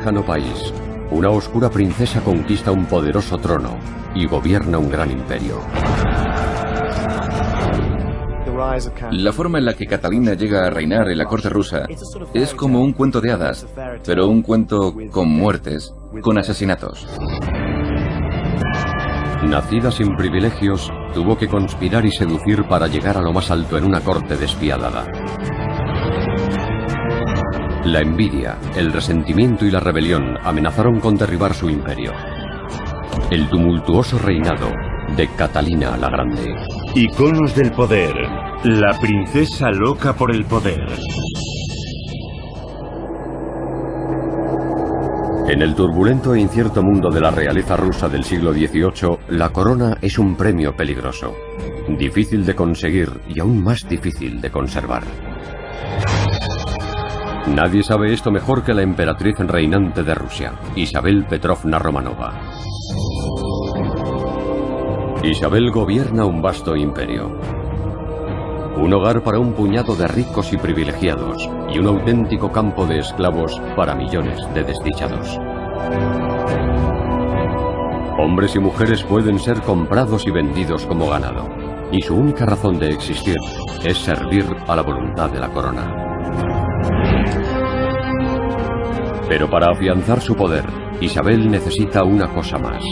lejano país, una oscura princesa conquista un poderoso trono y gobierna un gran imperio. La forma en la que Catalina llega a reinar en la corte rusa es como un cuento de hadas, pero un cuento con muertes, con asesinatos. Nacida sin privilegios, tuvo que conspirar y seducir para llegar a lo más alto en una corte despiadada. La envidia, el resentimiento y la rebelión amenazaron con derribar su imperio. El tumultuoso reinado de Catalina la Grande. Iconos del poder. La princesa loca por el poder. En el turbulento e incierto mundo de la realeza rusa del siglo XVIII, la corona es un premio peligroso, difícil de conseguir y aún más difícil de conservar. Nadie sabe esto mejor que la emperatriz reinante de Rusia, Isabel Petrovna Romanova. Isabel gobierna un vasto imperio. Un hogar para un puñado de ricos y privilegiados y un auténtico campo de esclavos para millones de desdichados. Hombres y mujeres pueden ser comprados y vendidos como ganado, y su única razón de existir es servir a la voluntad de la corona. Pero para afianzar su poder, Isabel necesita una cosa más.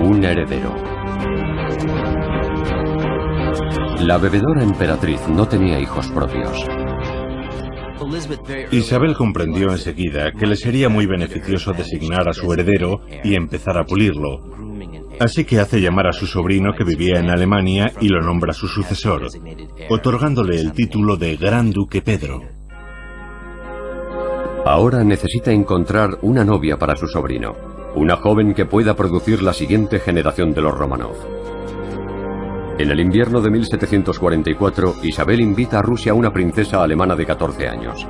Un heredero. La bebedora emperatriz no tenía hijos propios. Isabel comprendió enseguida que le sería muy beneficioso designar a su heredero y empezar a pulirlo. Así que hace llamar a su sobrino que vivía en Alemania y lo nombra su sucesor, otorgándole el título de Gran Duque Pedro. Ahora necesita encontrar una novia para su sobrino, una joven que pueda producir la siguiente generación de los Romanov. En el invierno de 1744, Isabel invita a Rusia a una princesa alemana de 14 años.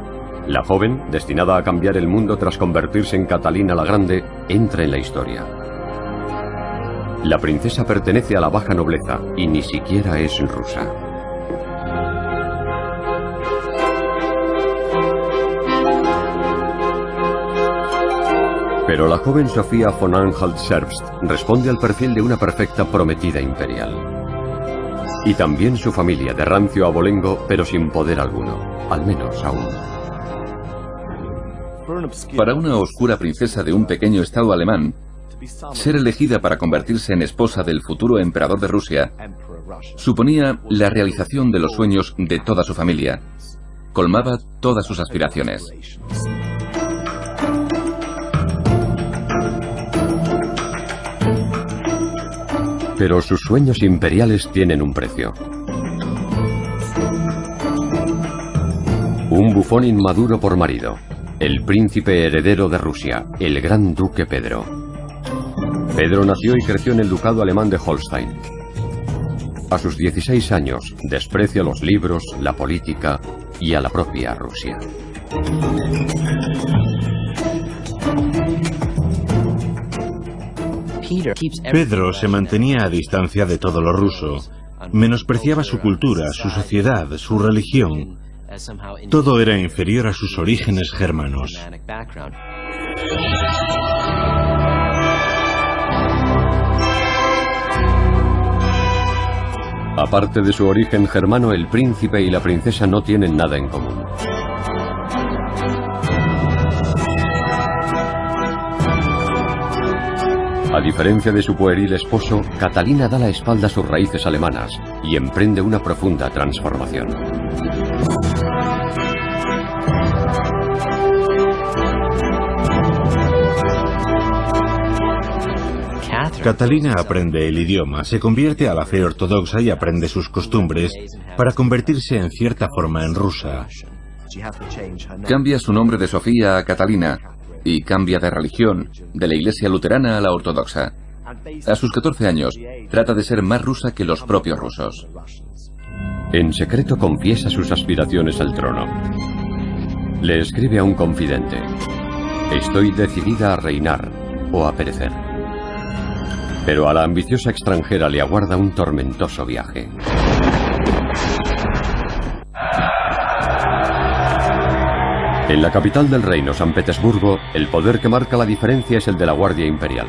La joven, destinada a cambiar el mundo tras convertirse en Catalina la Grande, entra en la historia. La princesa pertenece a la baja nobleza y ni siquiera es rusa. Pero la joven Sofía von Anhalt-Zerbst responde al perfil de una perfecta prometida imperial. Y también su familia de rancio abolengo, pero sin poder alguno, al menos aún. Para una oscura princesa de un pequeño estado alemán, ser elegida para convertirse en esposa del futuro emperador de Rusia suponía la realización de los sueños de toda su familia. Colmaba todas sus aspiraciones. Pero sus sueños imperiales tienen un precio. Un bufón inmaduro por marido, el príncipe heredero de Rusia, el gran duque Pedro. Pedro nació y creció en el ducado alemán de Holstein. A sus 16 años desprecia los libros, la política y a la propia Rusia. Pedro se mantenía a distancia de todo lo ruso. Menospreciaba su cultura, su sociedad, su religión. Todo era inferior a sus orígenes germanos. Aparte de su origen germano, el príncipe y la princesa no tienen nada en común. A diferencia de su pueril esposo, Catalina da la espalda a sus raíces alemanas y emprende una profunda transformación. Catalina aprende el idioma, se convierte a la fe ortodoxa y aprende sus costumbres para convertirse en cierta forma en rusa. Cambia su nombre de Sofía a Catalina y cambia de religión, de la iglesia luterana a la ortodoxa. A sus 14 años, trata de ser más rusa que los propios rusos. En secreto confiesa sus aspiraciones al trono. Le escribe a un confidente, Estoy decidida a reinar o a perecer. Pero a la ambiciosa extranjera le aguarda un tormentoso viaje. En la capital del reino, San Petersburgo, el poder que marca la diferencia es el de la Guardia Imperial.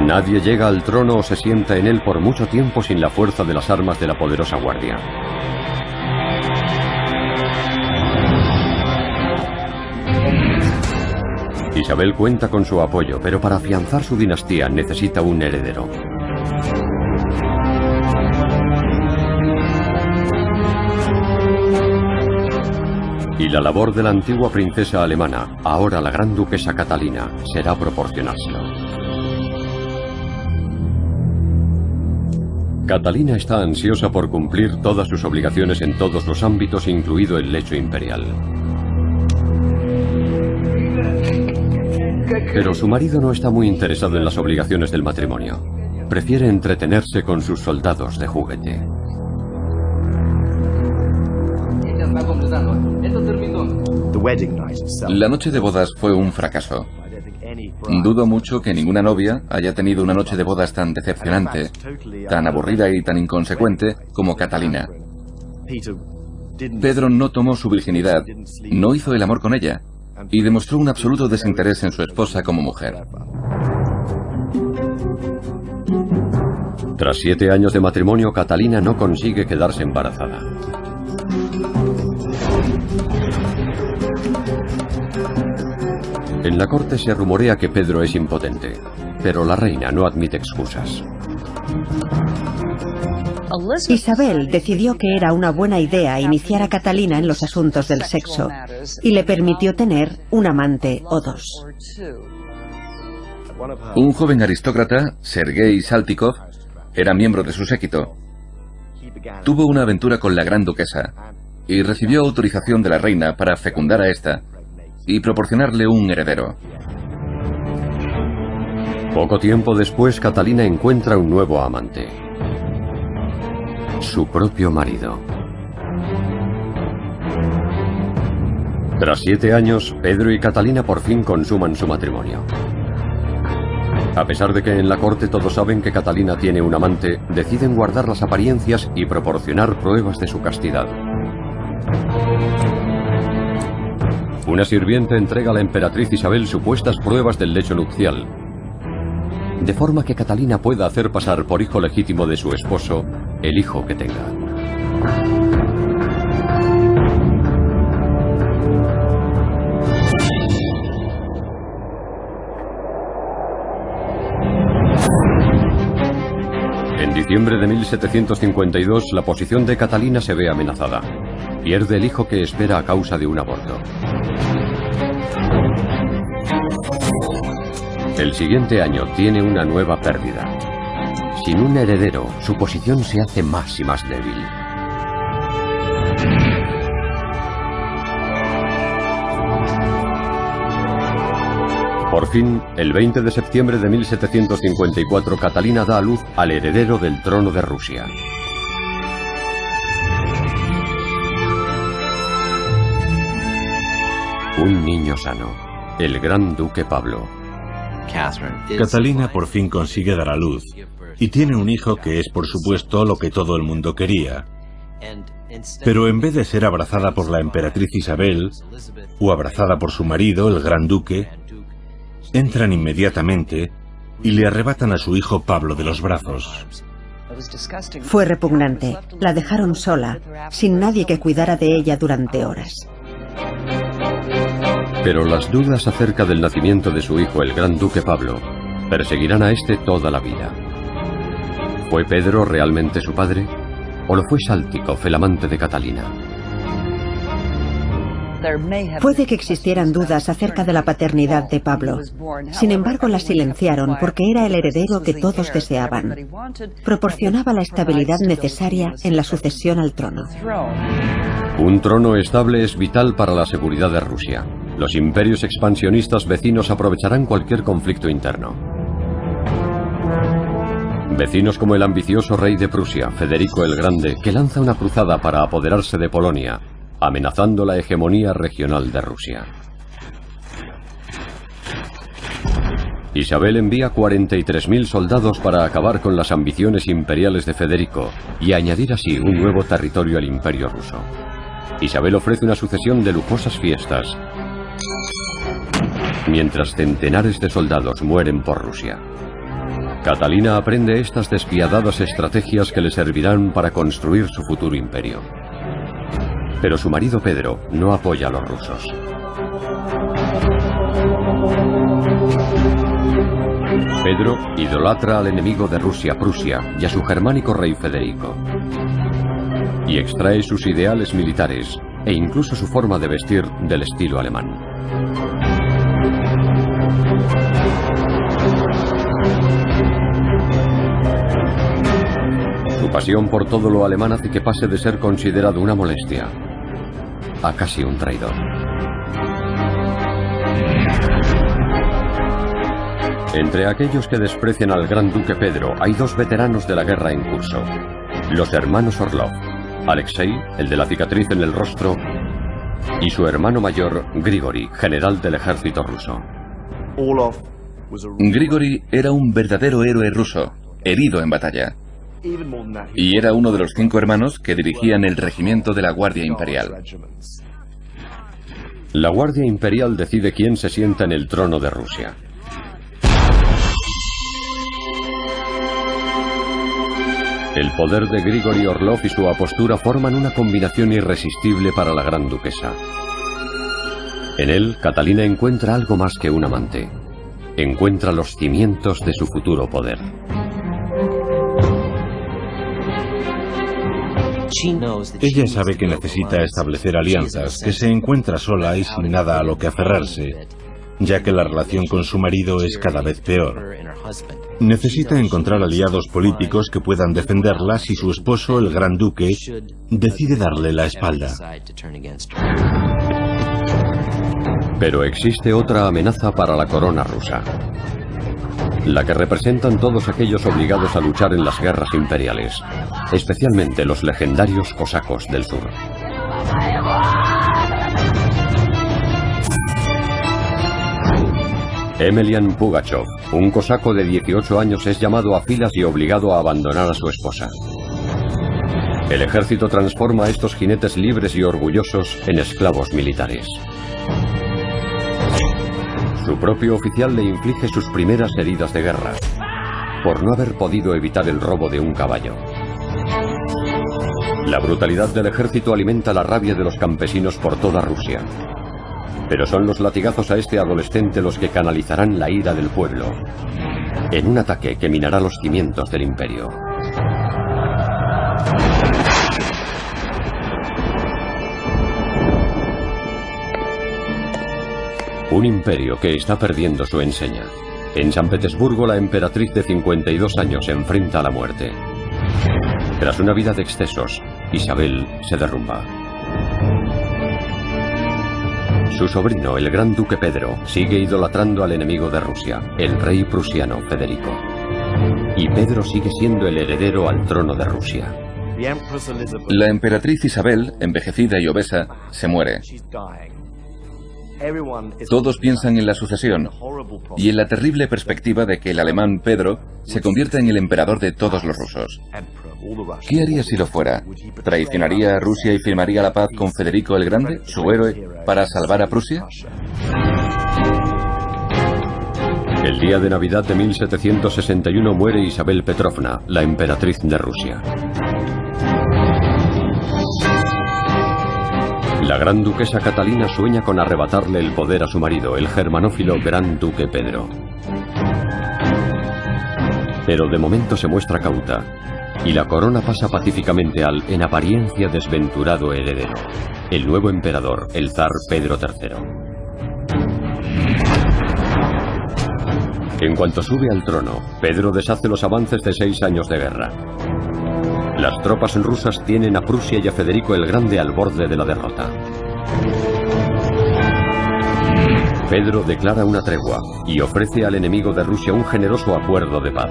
Nadie llega al trono o se sienta en él por mucho tiempo sin la fuerza de las armas de la poderosa Guardia. Isabel cuenta con su apoyo, pero para afianzar su dinastía necesita un heredero. Y la labor de la antigua princesa alemana, ahora la gran duquesa Catalina, será proporcionárselo. Catalina está ansiosa por cumplir todas sus obligaciones en todos los ámbitos, incluido el lecho imperial. Pero su marido no está muy interesado en las obligaciones del matrimonio. Prefiere entretenerse con sus soldados de juguete. La noche de bodas fue un fracaso. Dudo mucho que ninguna novia haya tenido una noche de bodas tan decepcionante, tan aburrida y tan inconsecuente como Catalina. Pedro no tomó su virginidad, no hizo el amor con ella y demostró un absoluto desinterés en su esposa como mujer. Tras siete años de matrimonio, Catalina no consigue quedarse embarazada. En la corte se rumorea que Pedro es impotente, pero la reina no admite excusas. Isabel decidió que era una buena idea iniciar a Catalina en los asuntos del sexo y le permitió tener un amante o dos. Un joven aristócrata, Sergei Saltikov, era miembro de su séquito. Tuvo una aventura con la gran duquesa y recibió autorización de la reina para fecundar a esta y proporcionarle un heredero. Poco tiempo después, Catalina encuentra un nuevo amante. Su propio marido. Tras siete años, Pedro y Catalina por fin consuman su matrimonio. A pesar de que en la corte todos saben que Catalina tiene un amante, deciden guardar las apariencias y proporcionar pruebas de su castidad. Una sirvienta entrega a la emperatriz Isabel supuestas pruebas del lecho nupcial, de forma que Catalina pueda hacer pasar por hijo legítimo de su esposo el hijo que tenga. En diciembre de 1752 la posición de Catalina se ve amenazada. Pierde el hijo que espera a causa de un aborto. El siguiente año tiene una nueva pérdida. Sin un heredero, su posición se hace más y más débil. Por fin, el 20 de septiembre de 1754, Catalina da a luz al heredero del trono de Rusia. Un niño sano, el gran duque Pablo. Catalina por fin consigue dar a luz y tiene un hijo que es por supuesto lo que todo el mundo quería. Pero en vez de ser abrazada por la emperatriz Isabel o abrazada por su marido, el gran duque, entran inmediatamente y le arrebatan a su hijo Pablo de los brazos. Fue repugnante. La dejaron sola, sin nadie que cuidara de ella durante horas. Pero las dudas acerca del nacimiento de su hijo, el gran duque Pablo, perseguirán a este toda la vida. ¿Fue Pedro realmente su padre? ¿O lo fue Saltikov, el amante de Catalina? Puede que existieran dudas acerca de la paternidad de Pablo. Sin embargo, las silenciaron porque era el heredero que todos deseaban. Proporcionaba la estabilidad necesaria en la sucesión al trono. Un trono estable es vital para la seguridad de Rusia. Los imperios expansionistas vecinos aprovecharán cualquier conflicto interno. Vecinos como el ambicioso rey de Prusia, Federico el Grande, que lanza una cruzada para apoderarse de Polonia, amenazando la hegemonía regional de Rusia. Isabel envía 43.000 soldados para acabar con las ambiciones imperiales de Federico y añadir así un nuevo territorio al imperio ruso. Isabel ofrece una sucesión de lujosas fiestas, mientras centenares de soldados mueren por Rusia. Catalina aprende estas despiadadas estrategias que le servirán para construir su futuro imperio. Pero su marido Pedro no apoya a los rusos. Pedro idolatra al enemigo de Rusia, Prusia, y a su germánico rey Federico. Y extrae sus ideales militares e incluso su forma de vestir del estilo alemán. Su pasión por todo lo alemán hace que pase de ser considerado una molestia a casi un traidor. Entre aquellos que desprecian al gran duque Pedro hay dos veteranos de la guerra en curso, los hermanos Orlov, Alexei, el de la cicatriz en el rostro, y su hermano mayor, Grigori, general del ejército ruso. Grigori era un verdadero héroe ruso, herido en batalla. Y era uno de los cinco hermanos que dirigían el regimiento de la Guardia Imperial. La Guardia Imperial decide quién se sienta en el trono de Rusia. El poder de Grigori Orlov y su apostura forman una combinación irresistible para la gran duquesa. En él, Catalina encuentra algo más que un amante. Encuentra los cimientos de su futuro poder. Ella sabe que necesita establecer alianzas, que se encuentra sola y sin nada a lo que aferrarse, ya que la relación con su marido es cada vez peor. Necesita encontrar aliados políticos que puedan defenderla si su esposo, el gran duque, decide darle la espalda. Pero existe otra amenaza para la corona rusa. La que representan todos aquellos obligados a luchar en las guerras imperiales, especialmente los legendarios cosacos del sur. Emelian Pugachov, un cosaco de 18 años, es llamado a filas y obligado a abandonar a su esposa. El ejército transforma a estos jinetes libres y orgullosos en esclavos militares. Su propio oficial le inflige sus primeras heridas de guerra, por no haber podido evitar el robo de un caballo. La brutalidad del ejército alimenta la rabia de los campesinos por toda Rusia. Pero son los latigazos a este adolescente los que canalizarán la ira del pueblo, en un ataque que minará los cimientos del imperio. Un imperio que está perdiendo su enseña. En San Petersburgo la emperatriz de 52 años enfrenta a la muerte. Tras una vida de excesos, Isabel se derrumba. Su sobrino, el gran duque Pedro, sigue idolatrando al enemigo de Rusia, el rey prusiano Federico. Y Pedro sigue siendo el heredero al trono de Rusia. La emperatriz Isabel, envejecida y obesa, se muere. Todos piensan en la sucesión y en la terrible perspectiva de que el alemán Pedro se convierta en el emperador de todos los rusos. ¿Qué haría si lo fuera? ¿Traicionaría a Rusia y firmaría la paz con Federico el Grande, su héroe, para salvar a Prusia? El día de Navidad de 1761 muere Isabel Petrovna, la emperatriz de Rusia. La gran duquesa Catalina sueña con arrebatarle el poder a su marido, el germanófilo gran duque Pedro. Pero de momento se muestra cauta, y la corona pasa pacíficamente al, en apariencia, desventurado heredero, el nuevo emperador, el zar Pedro III. En cuanto sube al trono, Pedro deshace los avances de seis años de guerra. Las tropas rusas tienen a Prusia y a Federico el Grande al borde de la derrota. Pedro declara una tregua y ofrece al enemigo de Rusia un generoso acuerdo de paz.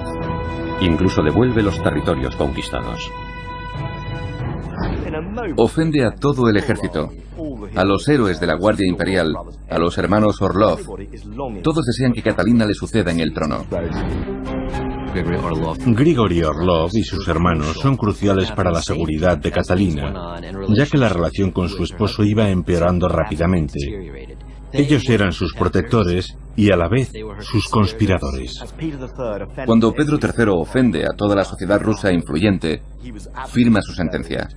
Incluso devuelve los territorios conquistados. Ofende a todo el ejército, a los héroes de la Guardia Imperial, a los hermanos Orlov. Todos desean que Catalina le suceda en el trono. Grigory Orlov y sus hermanos son cruciales para la seguridad de Catalina, ya que la relación con su esposo iba empeorando rápidamente. Ellos eran sus protectores y a la vez sus conspiradores. Cuando Pedro III ofende a toda la sociedad rusa influyente, firma su sentencia.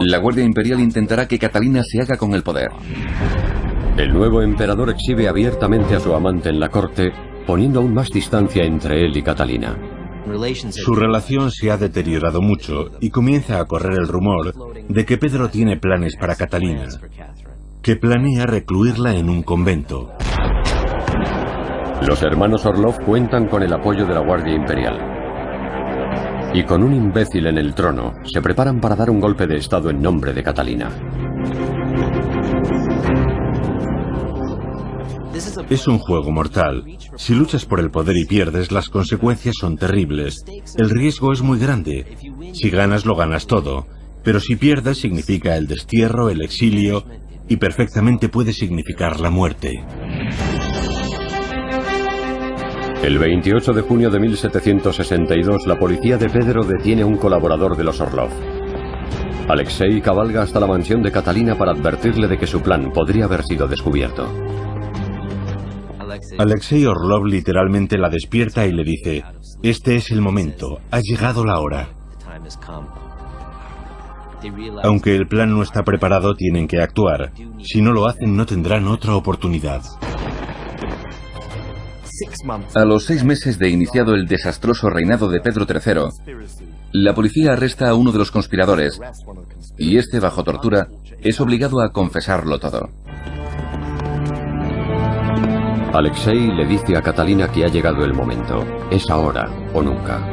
La Guardia Imperial intentará que Catalina se haga con el poder. El nuevo emperador exhibe abiertamente a su amante en la corte, poniendo aún más distancia entre él y Catalina. Su relación se ha deteriorado mucho y comienza a correr el rumor de que Pedro tiene planes para Catalina que planea recluirla en un convento. Los hermanos Orlov cuentan con el apoyo de la Guardia Imperial. Y con un imbécil en el trono, se preparan para dar un golpe de Estado en nombre de Catalina. Es un juego mortal. Si luchas por el poder y pierdes, las consecuencias son terribles. El riesgo es muy grande. Si ganas, lo ganas todo. Pero si pierdes, significa el destierro, el exilio y perfectamente puede significar la muerte. El 28 de junio de 1762, la policía de Pedro detiene a un colaborador de los Orlov. Alexei cabalga hasta la mansión de Catalina para advertirle de que su plan podría haber sido descubierto. Alexei Orlov literalmente la despierta y le dice, este es el momento, ha llegado la hora. Aunque el plan no está preparado, tienen que actuar. Si no lo hacen, no tendrán otra oportunidad. A los seis meses de iniciado el desastroso reinado de Pedro III, la policía arresta a uno de los conspiradores y este, bajo tortura, es obligado a confesarlo todo. Alexei le dice a Catalina que ha llegado el momento. Es ahora o nunca.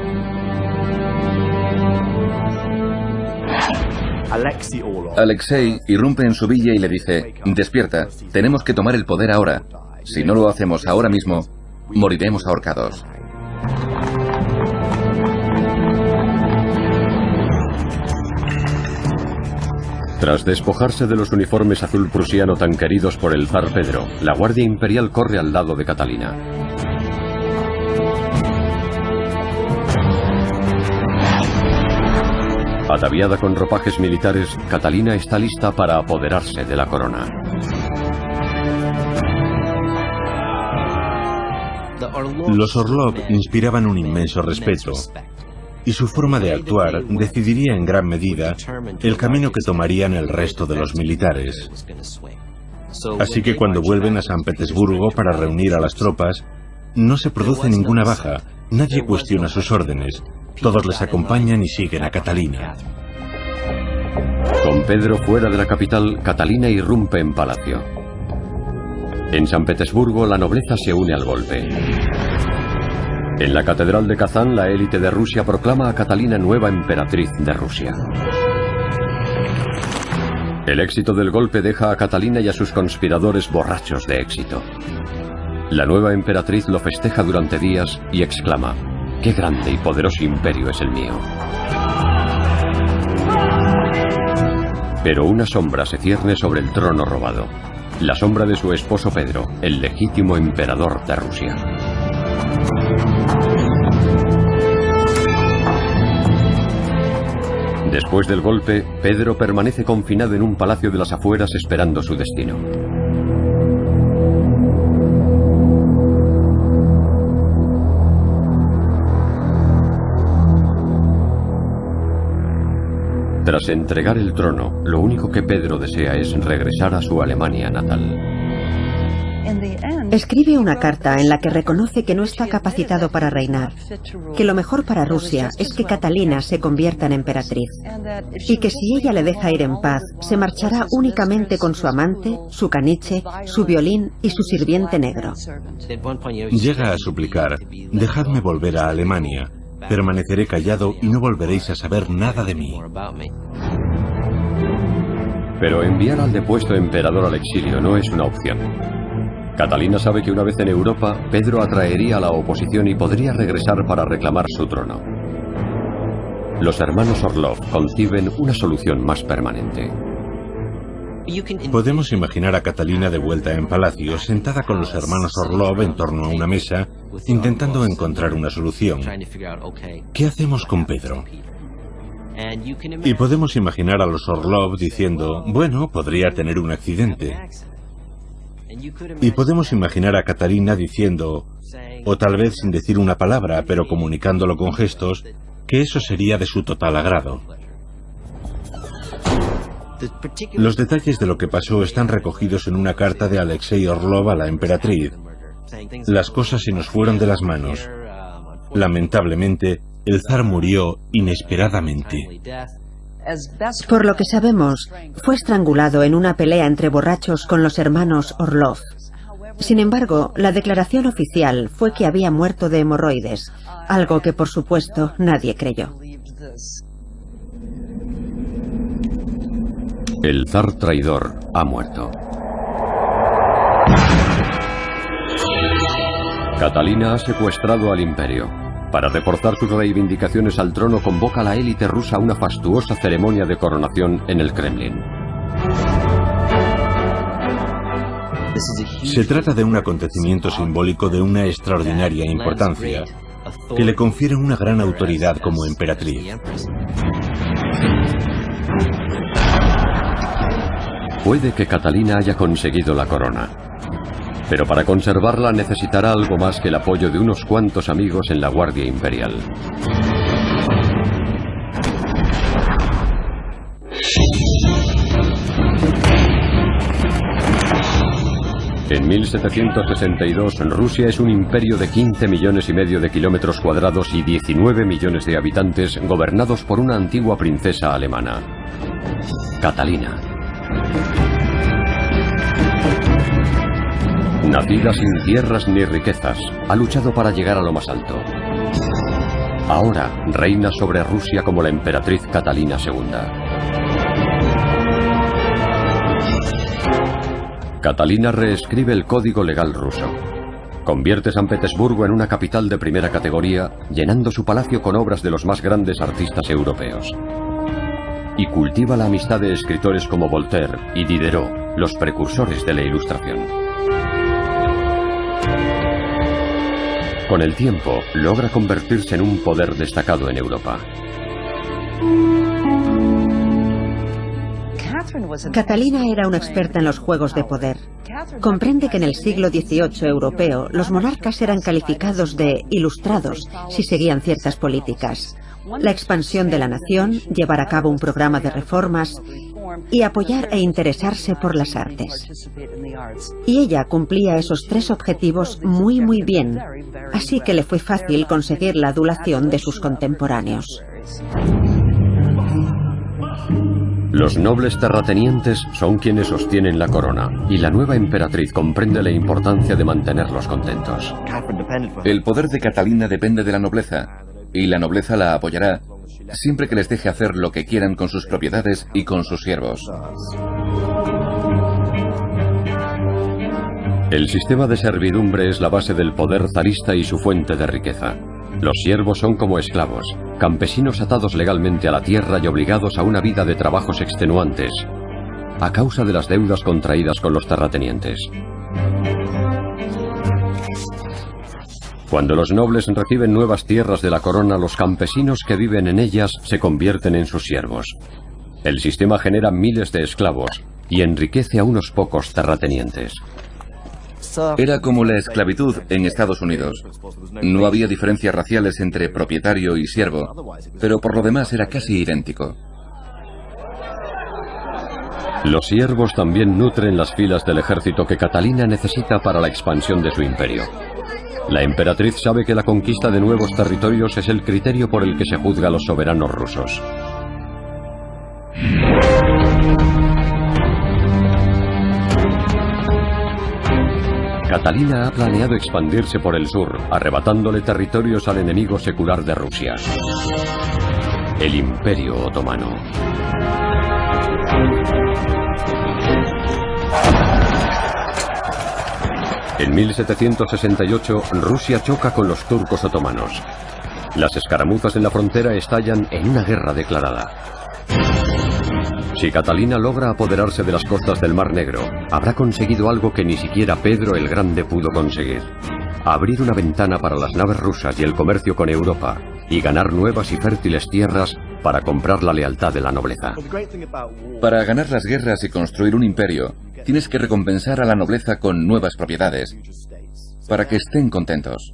Alexei irrumpe en su villa y le dice, despierta, tenemos que tomar el poder ahora. Si no lo hacemos ahora mismo, moriremos ahorcados. Tras despojarse de los uniformes azul prusiano tan queridos por el zar Pedro, la Guardia Imperial corre al lado de Catalina. Ataviada con ropajes militares, Catalina está lista para apoderarse de la corona. Los Orlov inspiraban un inmenso respeto y su forma de actuar decidiría en gran medida el camino que tomarían el resto de los militares. Así que cuando vuelven a San Petersburgo para reunir a las tropas, no se produce ninguna baja, nadie cuestiona sus órdenes, todos les acompañan y siguen a Catalina. Con Pedro fuera de la capital, Catalina irrumpe en palacio. En San Petersburgo, la nobleza se une al golpe. En la Catedral de Kazán, la élite de Rusia proclama a Catalina nueva emperatriz de Rusia. El éxito del golpe deja a Catalina y a sus conspiradores borrachos de éxito. La nueva emperatriz lo festeja durante días y exclama, Qué grande y poderoso imperio es el mío. Pero una sombra se cierne sobre el trono robado. La sombra de su esposo Pedro, el legítimo emperador de Rusia. Después del golpe, Pedro permanece confinado en un palacio de las afueras esperando su destino. Tras entregar el trono, lo único que Pedro desea es regresar a su Alemania natal. Escribe una carta en la que reconoce que no está capacitado para reinar, que lo mejor para Rusia es que Catalina se convierta en emperatriz y que si ella le deja ir en paz, se marchará únicamente con su amante, su caniche, su violín y su sirviente negro. Llega a suplicar, dejadme volver a Alemania, Permaneceré callado y no volveréis a saber nada de mí. Pero enviar al depuesto emperador al exilio no es una opción. Catalina sabe que una vez en Europa, Pedro atraería a la oposición y podría regresar para reclamar su trono. Los hermanos Orlov conciben una solución más permanente. Podemos imaginar a Catalina de vuelta en palacio, sentada con los hermanos Orlov en torno a una mesa intentando encontrar una solución. ¿Qué hacemos con Pedro? Y podemos imaginar a los Orlov diciendo, bueno, podría tener un accidente. Y podemos imaginar a Catalina diciendo, o tal vez sin decir una palabra, pero comunicándolo con gestos, que eso sería de su total agrado. Los detalles de lo que pasó están recogidos en una carta de Alexei Orlov a la emperatriz. Las cosas se nos fueron de las manos. Lamentablemente, el zar murió inesperadamente. Por lo que sabemos, fue estrangulado en una pelea entre borrachos con los hermanos Orlov. Sin embargo, la declaración oficial fue que había muerto de hemorroides, algo que por supuesto nadie creyó. El zar traidor ha muerto. Catalina ha secuestrado al imperio. Para reforzar sus reivindicaciones al trono convoca a la élite rusa a una fastuosa ceremonia de coronación en el Kremlin. Se trata de un acontecimiento simbólico de una extraordinaria importancia, que le confiere una gran autoridad como emperatriz. Puede que Catalina haya conseguido la corona, pero para conservarla necesitará algo más que el apoyo de unos cuantos amigos en la Guardia Imperial. En 1762, Rusia es un imperio de 15 millones y medio de kilómetros cuadrados y 19 millones de habitantes gobernados por una antigua princesa alemana, Catalina. Nacida sin tierras ni riquezas, ha luchado para llegar a lo más alto. Ahora reina sobre Rusia como la emperatriz Catalina II. Catalina reescribe el código legal ruso. Convierte San Petersburgo en una capital de primera categoría, llenando su palacio con obras de los más grandes artistas europeos. Y cultiva la amistad de escritores como Voltaire y Diderot, los precursores de la Ilustración. Con el tiempo, logra convertirse en un poder destacado en Europa. Catalina era una experta en los juegos de poder. Comprende que en el siglo XVIII europeo los monarcas eran calificados de ilustrados si seguían ciertas políticas. La expansión de la nación, llevar a cabo un programa de reformas y apoyar e interesarse por las artes. Y ella cumplía esos tres objetivos muy muy bien, así que le fue fácil conseguir la adulación de sus contemporáneos. Los nobles terratenientes son quienes sostienen la corona, y la nueva emperatriz comprende la importancia de mantenerlos contentos. El poder de Catalina depende de la nobleza, y la nobleza la apoyará siempre que les deje hacer lo que quieran con sus propiedades y con sus siervos. El sistema de servidumbre es la base del poder zarista y su fuente de riqueza. Los siervos son como esclavos, campesinos atados legalmente a la tierra y obligados a una vida de trabajos extenuantes, a causa de las deudas contraídas con los terratenientes. Cuando los nobles reciben nuevas tierras de la corona, los campesinos que viven en ellas se convierten en sus siervos. El sistema genera miles de esclavos y enriquece a unos pocos terratenientes. Era como la esclavitud en Estados Unidos. No había diferencias raciales entre propietario y siervo, pero por lo demás era casi idéntico. Los siervos también nutren las filas del ejército que Catalina necesita para la expansión de su imperio. La emperatriz sabe que la conquista de nuevos territorios es el criterio por el que se juzga a los soberanos rusos. Catalina ha planeado expandirse por el sur, arrebatándole territorios al enemigo secular de Rusia, el Imperio Otomano. En 1768, Rusia choca con los turcos otomanos. Las escaramuzas en la frontera estallan en una guerra declarada. Si Catalina logra apoderarse de las costas del Mar Negro, habrá conseguido algo que ni siquiera Pedro el Grande pudo conseguir. abrir una ventana para las naves rusas y el comercio con Europa, y ganar nuevas y fértiles tierras para comprar la lealtad de la nobleza. Para ganar las guerras y construir un imperio, tienes que recompensar a la nobleza con nuevas propiedades, para que estén contentos.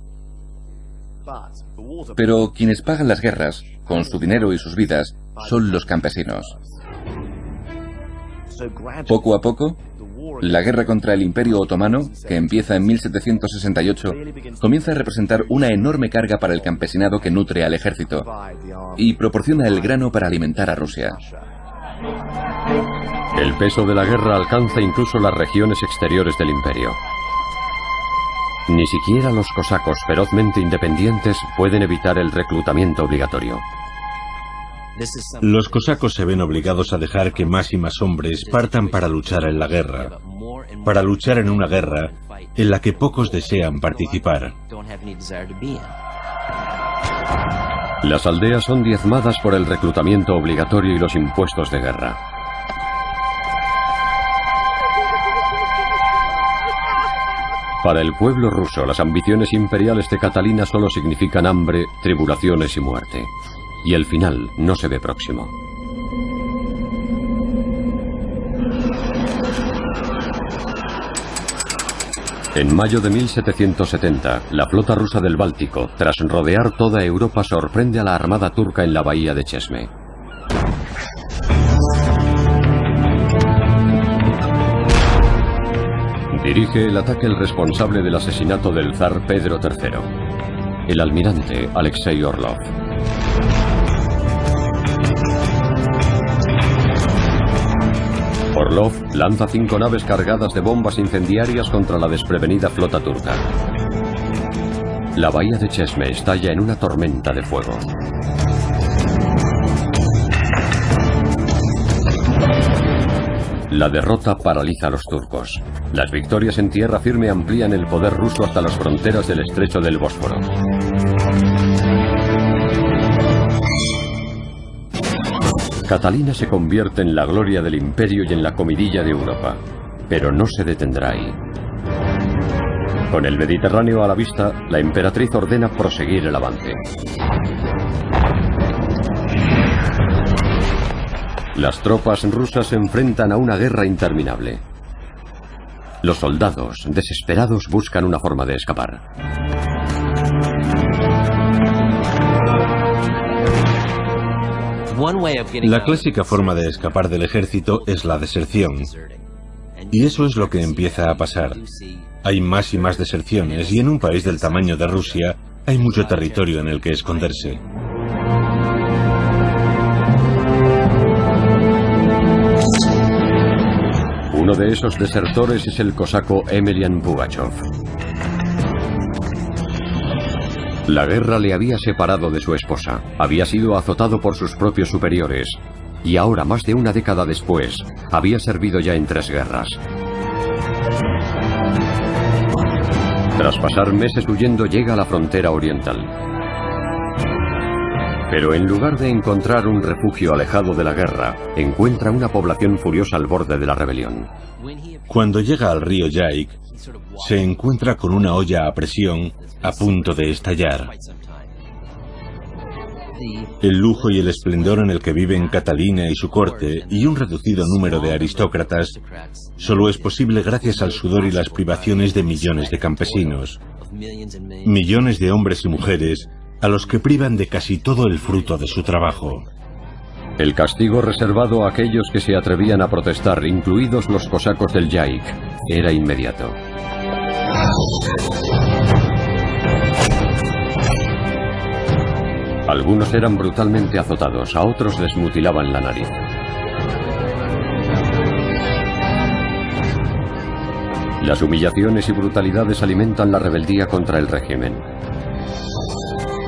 Pero quienes pagan las guerras, con su dinero y sus vidas, son los campesinos. Poco a poco, la guerra contra el Imperio Otomano, que empieza en 1768, comienza a representar una enorme carga para el campesinado que nutre al ejército y proporciona el grano para alimentar a Rusia. El peso de la guerra alcanza incluso las regiones exteriores del imperio. Ni siquiera los cosacos ferozmente independientes pueden evitar el reclutamiento obligatorio. Los cosacos se ven obligados a dejar que más y más hombres partan para luchar en la guerra, para luchar en una guerra en la que pocos desean participar. Las aldeas son diezmadas por el reclutamiento obligatorio y los impuestos de guerra. Para el pueblo ruso, las ambiciones imperiales de Catalina solo significan hambre, tribulaciones y muerte. Y el final no se ve próximo. En mayo de 1770, la flota rusa del Báltico, tras rodear toda Europa, sorprende a la armada turca en la bahía de Chesme. El ataque el responsable del asesinato del zar Pedro III, el almirante Alexei Orlov. Orlov lanza cinco naves cargadas de bombas incendiarias contra la desprevenida flota turca. La bahía de Chesme estalla en una tormenta de fuego. La derrota paraliza a los turcos. Las victorias en tierra firme amplían el poder ruso hasta las fronteras del estrecho del Bósforo. Catalina se convierte en la gloria del imperio y en la comidilla de Europa, pero no se detendrá ahí. Con el Mediterráneo a la vista, la emperatriz ordena proseguir el avance. Las tropas rusas se enfrentan a una guerra interminable. Los soldados, desesperados, buscan una forma de escapar. La clásica forma de escapar del ejército es la deserción. Y eso es lo que empieza a pasar. Hay más y más deserciones y en un país del tamaño de Rusia hay mucho territorio en el que esconderse. Uno de esos desertores es el cosaco Emelian Pugachov. La guerra le había separado de su esposa, había sido azotado por sus propios superiores, y ahora, más de una década después, había servido ya en tres guerras. Tras pasar meses huyendo, llega a la frontera oriental. Pero en lugar de encontrar un refugio alejado de la guerra, encuentra una población furiosa al borde de la rebelión. Cuando llega al río Yaik, se encuentra con una olla a presión a punto de estallar. El lujo y el esplendor en el que viven Catalina y su corte y un reducido número de aristócratas solo es posible gracias al sudor y las privaciones de millones de campesinos, millones de hombres y mujeres a los que privan de casi todo el fruto de su trabajo. El castigo reservado a aquellos que se atrevían a protestar, incluidos los cosacos del Yaik, era inmediato. Algunos eran brutalmente azotados, a otros les mutilaban la nariz. Las humillaciones y brutalidades alimentan la rebeldía contra el régimen.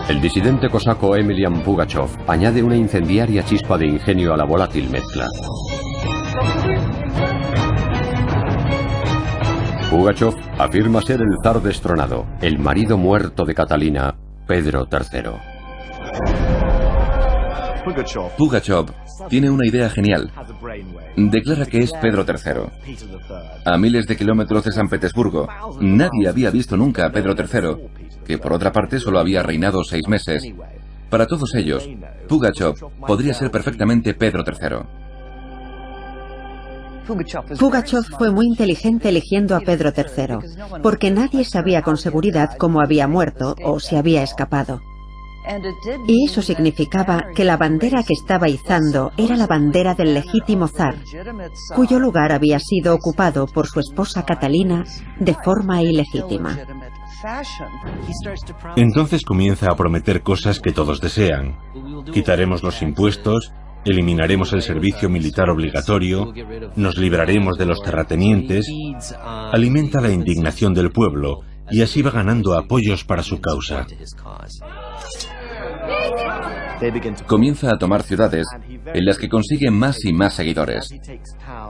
El disidente cosaco Emilian Pugachov añade una incendiaria chispa de ingenio a la volátil mezcla. Pugachov afirma ser el zar destronado, el marido muerto de Catalina, Pedro III. Pugachov tiene una idea genial. Declara que es Pedro III. A miles de kilómetros de San Petersburgo, nadie había visto nunca a Pedro III, que por otra parte solo había reinado seis meses. Para todos ellos, Pugachov podría ser perfectamente Pedro III. Pugachov fue muy inteligente eligiendo a Pedro III, porque nadie sabía con seguridad cómo había muerto o si había escapado. Y eso significaba que la bandera que estaba izando era la bandera del legítimo zar, cuyo lugar había sido ocupado por su esposa Catalina de forma ilegítima. Entonces comienza a prometer cosas que todos desean. Quitaremos los impuestos, eliminaremos el servicio militar obligatorio, nos libraremos de los terratenientes, alimenta la indignación del pueblo y así va ganando apoyos para su causa. Comienza a tomar ciudades en las que consigue más y más seguidores.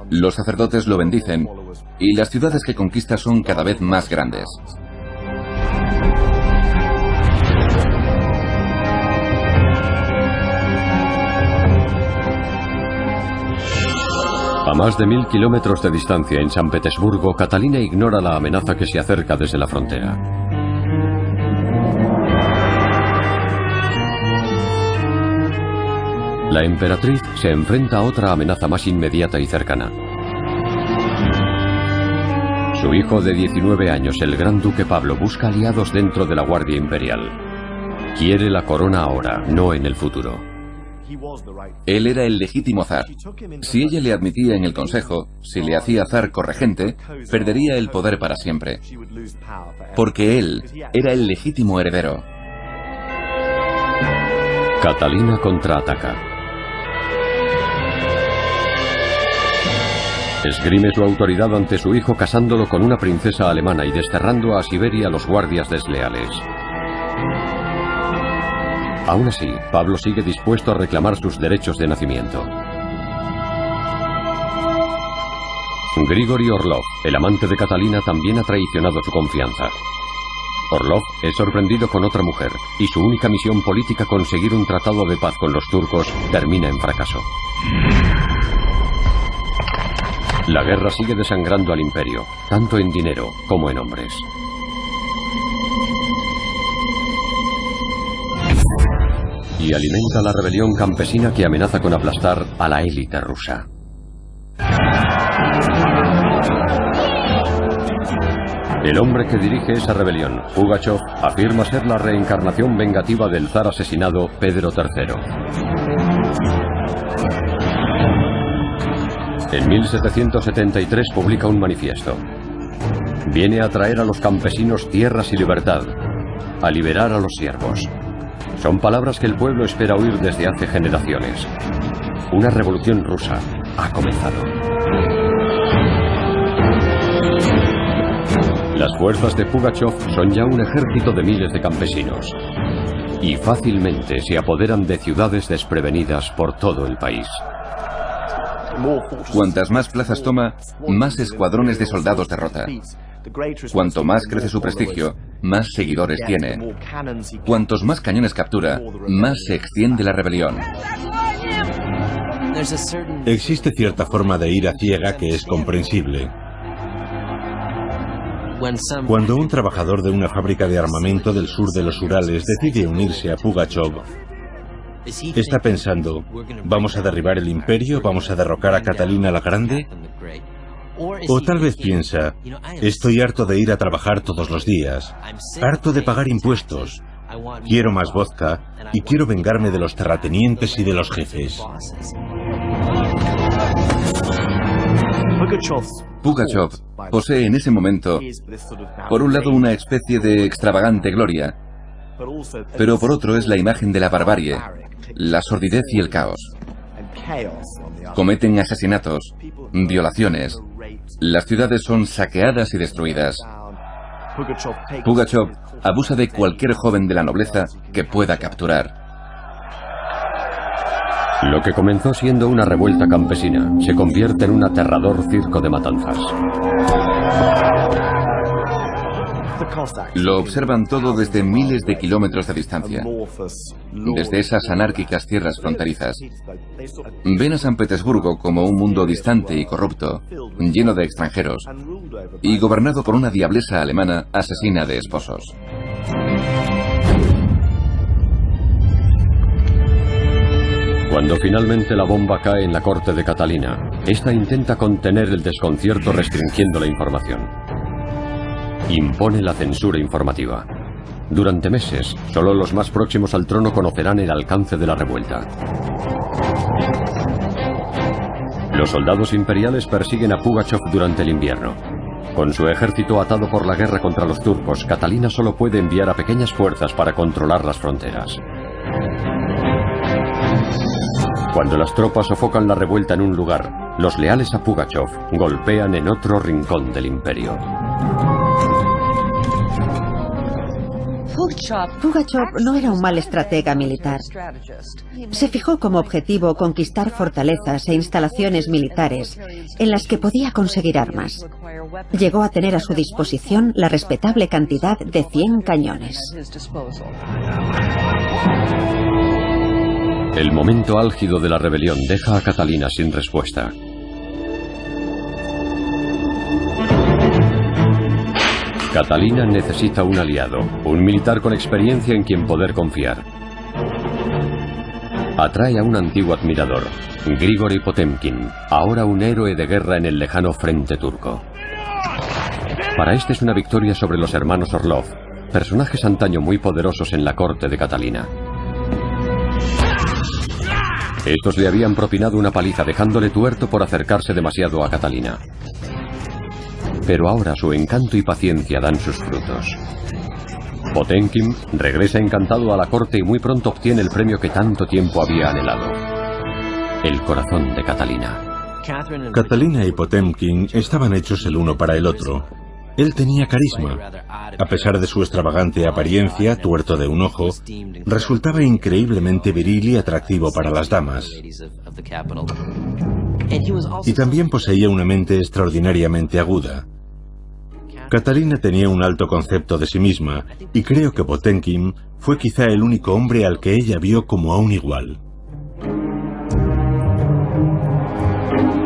Los sacerdotes lo bendicen y las ciudades que conquista son cada vez más grandes. A más de mil kilómetros de distancia en San Petersburgo, Catalina ignora la amenaza que se acerca desde la frontera. La emperatriz se enfrenta a otra amenaza más inmediata y cercana. Su hijo de 19 años, el gran duque Pablo, busca aliados dentro de la Guardia Imperial. Quiere la corona ahora, no en el futuro. Él era el legítimo zar. Si ella le admitía en el consejo, si le hacía zar corregente, perdería el poder para siempre. Porque él era el legítimo heredero. Catalina contraataca. Esgrime su autoridad ante su hijo casándolo con una princesa alemana y desterrando a Siberia los guardias desleales. Aún así, Pablo sigue dispuesto a reclamar sus derechos de nacimiento. Grigori Orlov, el amante de Catalina, también ha traicionado su confianza. Orlov es sorprendido con otra mujer y su única misión política conseguir un tratado de paz con los turcos termina en fracaso. La guerra sigue desangrando al imperio, tanto en dinero como en hombres. Y alimenta la rebelión campesina que amenaza con aplastar a la élite rusa. El hombre que dirige esa rebelión, Pugachev, afirma ser la reencarnación vengativa del zar asesinado Pedro III. En 1773 publica un manifiesto. Viene a traer a los campesinos tierras y libertad, a liberar a los siervos. Son palabras que el pueblo espera oír desde hace generaciones. Una revolución rusa ha comenzado. Las fuerzas de Pugachev son ya un ejército de miles de campesinos y fácilmente se apoderan de ciudades desprevenidas por todo el país. Cuantas más plazas toma, más escuadrones de soldados derrota. Cuanto más crece su prestigio, más seguidores tiene. Cuantos más cañones captura, más se extiende la rebelión. Existe cierta forma de ira ciega que es comprensible. Cuando un trabajador de una fábrica de armamento del sur de los Urales decide unirse a Pugachov, está pensando, ¿vamos a derribar el imperio? ¿Vamos a derrocar a Catalina la Grande? O tal vez piensa, estoy harto de ir a trabajar todos los días, harto de pagar impuestos, quiero más vodka y quiero vengarme de los terratenientes y de los jefes. Pugachov posee en ese momento, por un lado, una especie de extravagante gloria, pero por otro es la imagen de la barbarie, la sordidez y el caos. Cometen asesinatos, violaciones, las ciudades son saqueadas y destruidas. Pugachov abusa de cualquier joven de la nobleza que pueda capturar. Lo que comenzó siendo una revuelta campesina se convierte en un aterrador circo de matanzas. Lo observan todo desde miles de kilómetros de distancia, desde esas anárquicas tierras fronterizas. Ven a San Petersburgo como un mundo distante y corrupto, lleno de extranjeros, y gobernado por una diablesa alemana asesina de esposos. Cuando finalmente la bomba cae en la corte de Catalina, esta intenta contener el desconcierto restringiendo la información. Impone la censura informativa. Durante meses, solo los más próximos al trono conocerán el alcance de la revuelta. Los soldados imperiales persiguen a Pugachev durante el invierno. Con su ejército atado por la guerra contra los turcos, Catalina solo puede enviar a pequeñas fuerzas para controlar las fronteras. Cuando las tropas sofocan la revuelta en un lugar, los leales a Pugachev golpean en otro rincón del imperio. Pugachev no era un mal estratega militar. Se fijó como objetivo conquistar fortalezas e instalaciones militares en las que podía conseguir armas. Llegó a tener a su disposición la respetable cantidad de 100 cañones. El momento álgido de la rebelión deja a Catalina sin respuesta. Catalina necesita un aliado, un militar con experiencia en quien poder confiar. Atrae a un antiguo admirador, Grigori Potemkin, ahora un héroe de guerra en el lejano frente turco. Para este es una victoria sobre los hermanos Orlov, personajes antaño muy poderosos en la corte de Catalina. Estos le habían propinado una paliza dejándole tuerto por acercarse demasiado a Catalina. Pero ahora su encanto y paciencia dan sus frutos. Potenkin regresa encantado a la corte y muy pronto obtiene el premio que tanto tiempo había anhelado. El corazón de Catalina. Catalina y Potemkin estaban hechos el uno para el otro. Él tenía carisma. A pesar de su extravagante apariencia, tuerto de un ojo, resultaba increíblemente viril y atractivo para las damas. Y también poseía una mente extraordinariamente aguda. Catalina tenía un alto concepto de sí misma, y creo que Potenkin fue quizá el único hombre al que ella vio como a un igual.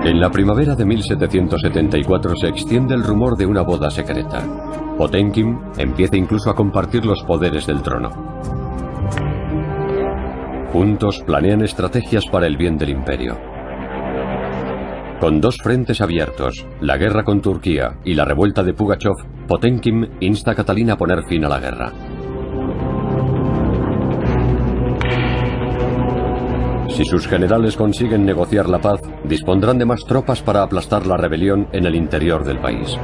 En la primavera de 1774 se extiende el rumor de una boda secreta. Potenkin empieza incluso a compartir los poderes del trono. Juntos planean estrategias para el bien del imperio. Con dos frentes abiertos, la guerra con Turquía y la revuelta de Pugachev, Potenkin insta a Catalina a poner fin a la guerra. Si sus generales consiguen negociar la paz, dispondrán de más tropas para aplastar la rebelión en el interior del país.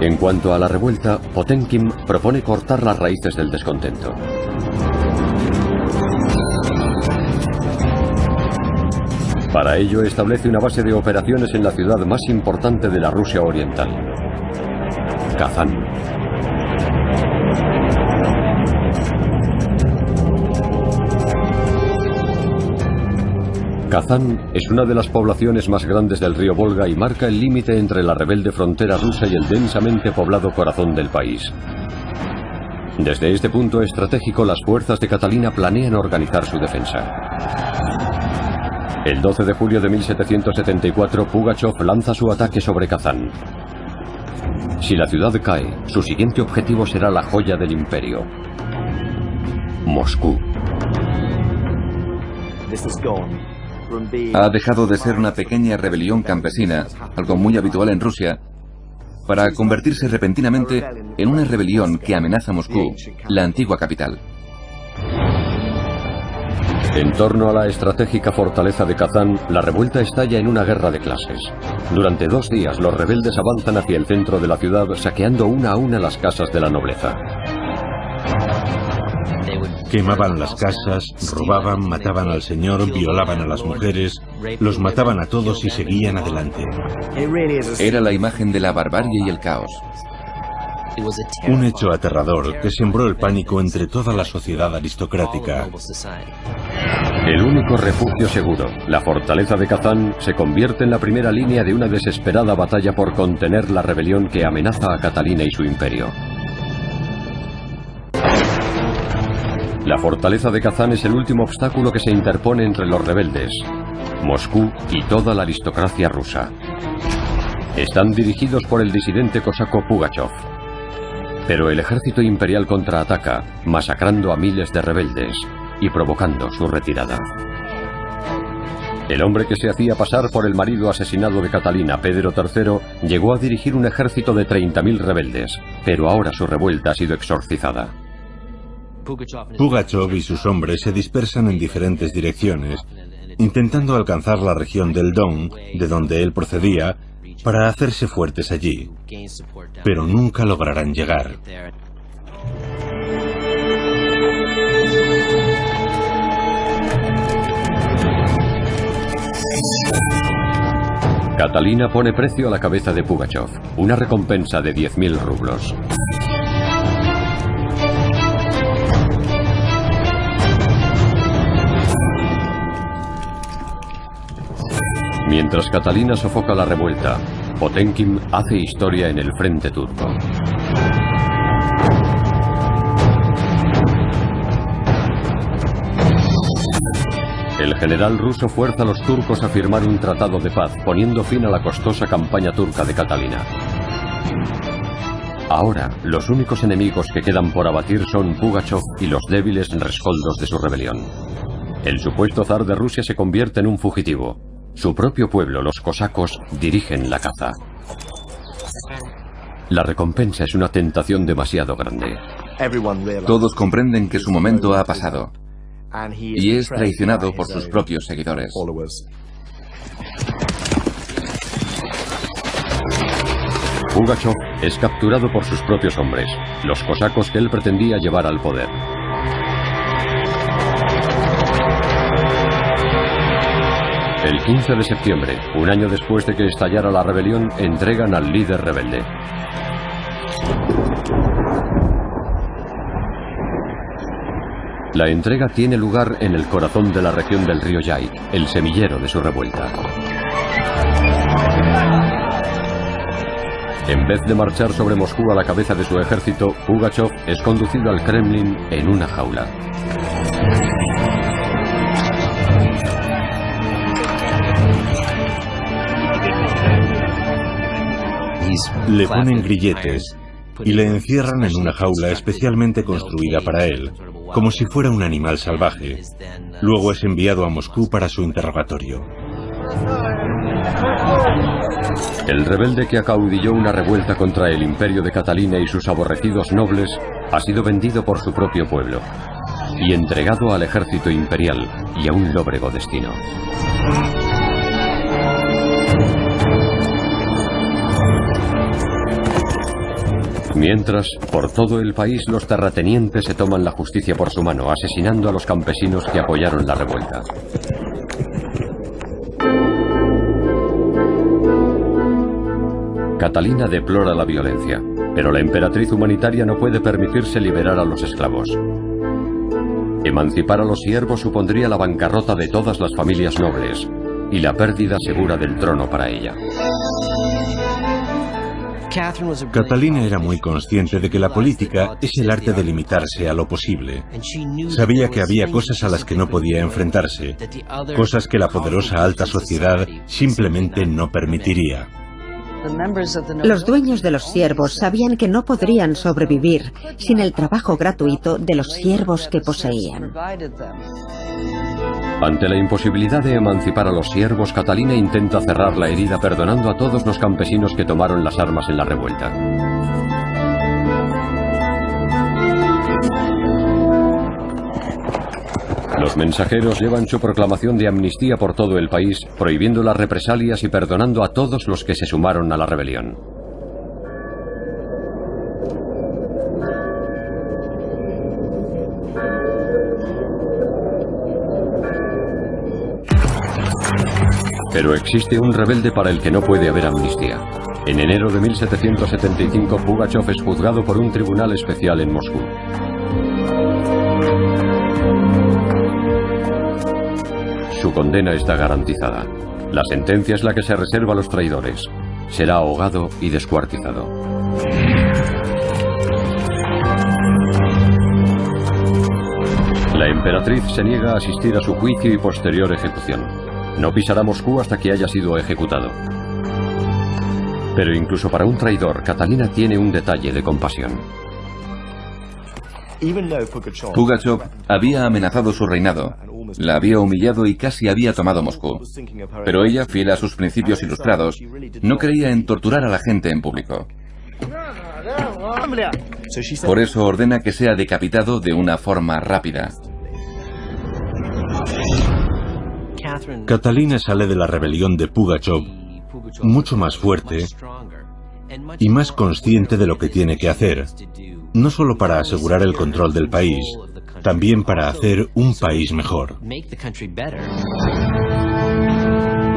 En cuanto a la revuelta, Potenkin propone cortar las raíces del descontento. Para ello establece una base de operaciones en la ciudad más importante de la Rusia oriental, Kazán. Kazán es una de las poblaciones más grandes del río Volga y marca el límite entre la rebelde frontera rusa y el densamente poblado corazón del país. Desde este punto estratégico, las fuerzas de Catalina planean organizar su defensa. El 12 de julio de 1774, Pugachev lanza su ataque sobre Kazán. Si la ciudad cae, su siguiente objetivo será la joya del imperio, Moscú. Ha dejado de ser una pequeña rebelión campesina, algo muy habitual en Rusia, para convertirse repentinamente en una rebelión que amenaza Moscú, la antigua capital. En torno a la estratégica fortaleza de Kazán, la revuelta estalla en una guerra de clases. Durante dos días los rebeldes avanzan hacia el centro de la ciudad saqueando una a una las casas de la nobleza. Quemaban las casas, robaban, mataban al señor, violaban a las mujeres, los mataban a todos y seguían adelante. Era la imagen de la barbarie y el caos. Un hecho aterrador que sembró el pánico entre toda la sociedad aristocrática. El único refugio seguro, la fortaleza de Kazán, se convierte en la primera línea de una desesperada batalla por contener la rebelión que amenaza a Catalina y su imperio. La fortaleza de Kazán es el último obstáculo que se interpone entre los rebeldes, Moscú y toda la aristocracia rusa. Están dirigidos por el disidente cosaco Pugachov. Pero el ejército imperial contraataca, masacrando a miles de rebeldes y provocando su retirada. El hombre que se hacía pasar por el marido asesinado de Catalina, Pedro III, llegó a dirigir un ejército de 30.000 rebeldes, pero ahora su revuelta ha sido exorcizada. Pugachov y sus hombres se dispersan en diferentes direcciones, intentando alcanzar la región del Don, de donde él procedía, para hacerse fuertes allí, pero nunca lograrán llegar. Catalina pone precio a la cabeza de Pugachov, una recompensa de 10.000 rublos. Mientras Catalina sofoca la revuelta, Potenkin hace historia en el frente turco. El general ruso fuerza a los turcos a firmar un tratado de paz, poniendo fin a la costosa campaña turca de Catalina. Ahora, los únicos enemigos que quedan por abatir son Pugachov y los débiles rescoldos de su rebelión. El supuesto zar de Rusia se convierte en un fugitivo. Su propio pueblo, los cosacos, dirigen la caza. La recompensa es una tentación demasiado grande. Todos comprenden que su momento ha pasado y es traicionado por sus propios seguidores. Pugachov es capturado por sus propios hombres, los cosacos que él pretendía llevar al poder. El 15 de septiembre, un año después de que estallara la rebelión, entregan al líder rebelde. La entrega tiene lugar en el corazón de la región del río Yai, el semillero de su revuelta. En vez de marchar sobre Moscú a la cabeza de su ejército, Pugachov es conducido al Kremlin en una jaula. Le ponen grilletes y le encierran en una jaula especialmente construida para él, como si fuera un animal salvaje. Luego es enviado a Moscú para su interrogatorio. El rebelde que acaudilló una revuelta contra el imperio de Catalina y sus aborrecidos nobles ha sido vendido por su propio pueblo y entregado al ejército imperial y a un lóbrego destino. Mientras, por todo el país los terratenientes se toman la justicia por su mano, asesinando a los campesinos que apoyaron la revuelta. Catalina deplora la violencia, pero la emperatriz humanitaria no puede permitirse liberar a los esclavos. Emancipar a los siervos supondría la bancarrota de todas las familias nobles y la pérdida segura del trono para ella. Catalina era muy consciente de que la política es el arte de limitarse a lo posible. Sabía que había cosas a las que no podía enfrentarse, cosas que la poderosa alta sociedad simplemente no permitiría. Los dueños de los siervos sabían que no podrían sobrevivir sin el trabajo gratuito de los siervos que poseían. Ante la imposibilidad de emancipar a los siervos, Catalina intenta cerrar la herida perdonando a todos los campesinos que tomaron las armas en la revuelta. Los mensajeros llevan su proclamación de amnistía por todo el país, prohibiendo las represalias y perdonando a todos los que se sumaron a la rebelión. Pero existe un rebelde para el que no puede haber amnistía. En enero de 1775 Pugachov es juzgado por un tribunal especial en Moscú. su condena está garantizada. La sentencia es la que se reserva a los traidores. Será ahogado y descuartizado. La emperatriz se niega a asistir a su juicio y posterior ejecución. No pisará Moscú hasta que haya sido ejecutado. Pero incluso para un traidor, Catalina tiene un detalle de compasión. Pugachev había amenazado su reinado, la había humillado y casi había tomado Moscú. Pero ella, fiel a sus principios ilustrados, no creía en torturar a la gente en público. Por eso ordena que sea decapitado de una forma rápida. Catalina sale de la rebelión de Pugachev mucho más fuerte y más consciente de lo que tiene que hacer, no solo para asegurar el control del país, también para hacer un país mejor.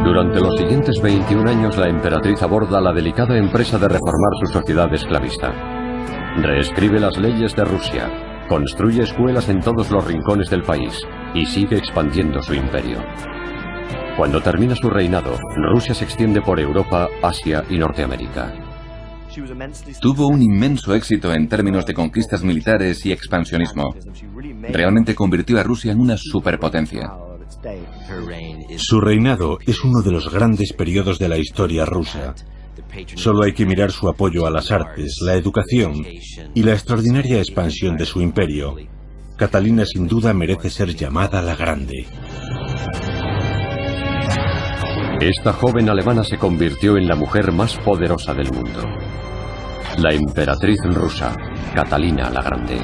Durante los siguientes 21 años la emperatriz aborda la delicada empresa de reformar su sociedad esclavista. Reescribe las leyes de Rusia, construye escuelas en todos los rincones del país y sigue expandiendo su imperio. Cuando termina su reinado, Rusia se extiende por Europa, Asia y Norteamérica. Tuvo un inmenso éxito en términos de conquistas militares y expansionismo. Realmente convirtió a Rusia en una superpotencia. Su reinado es uno de los grandes periodos de la historia rusa. Solo hay que mirar su apoyo a las artes, la educación y la extraordinaria expansión de su imperio. Catalina sin duda merece ser llamada la Grande. Esta joven alemana se convirtió en la mujer más poderosa del mundo. La emperatriz rusa, Catalina la Grande.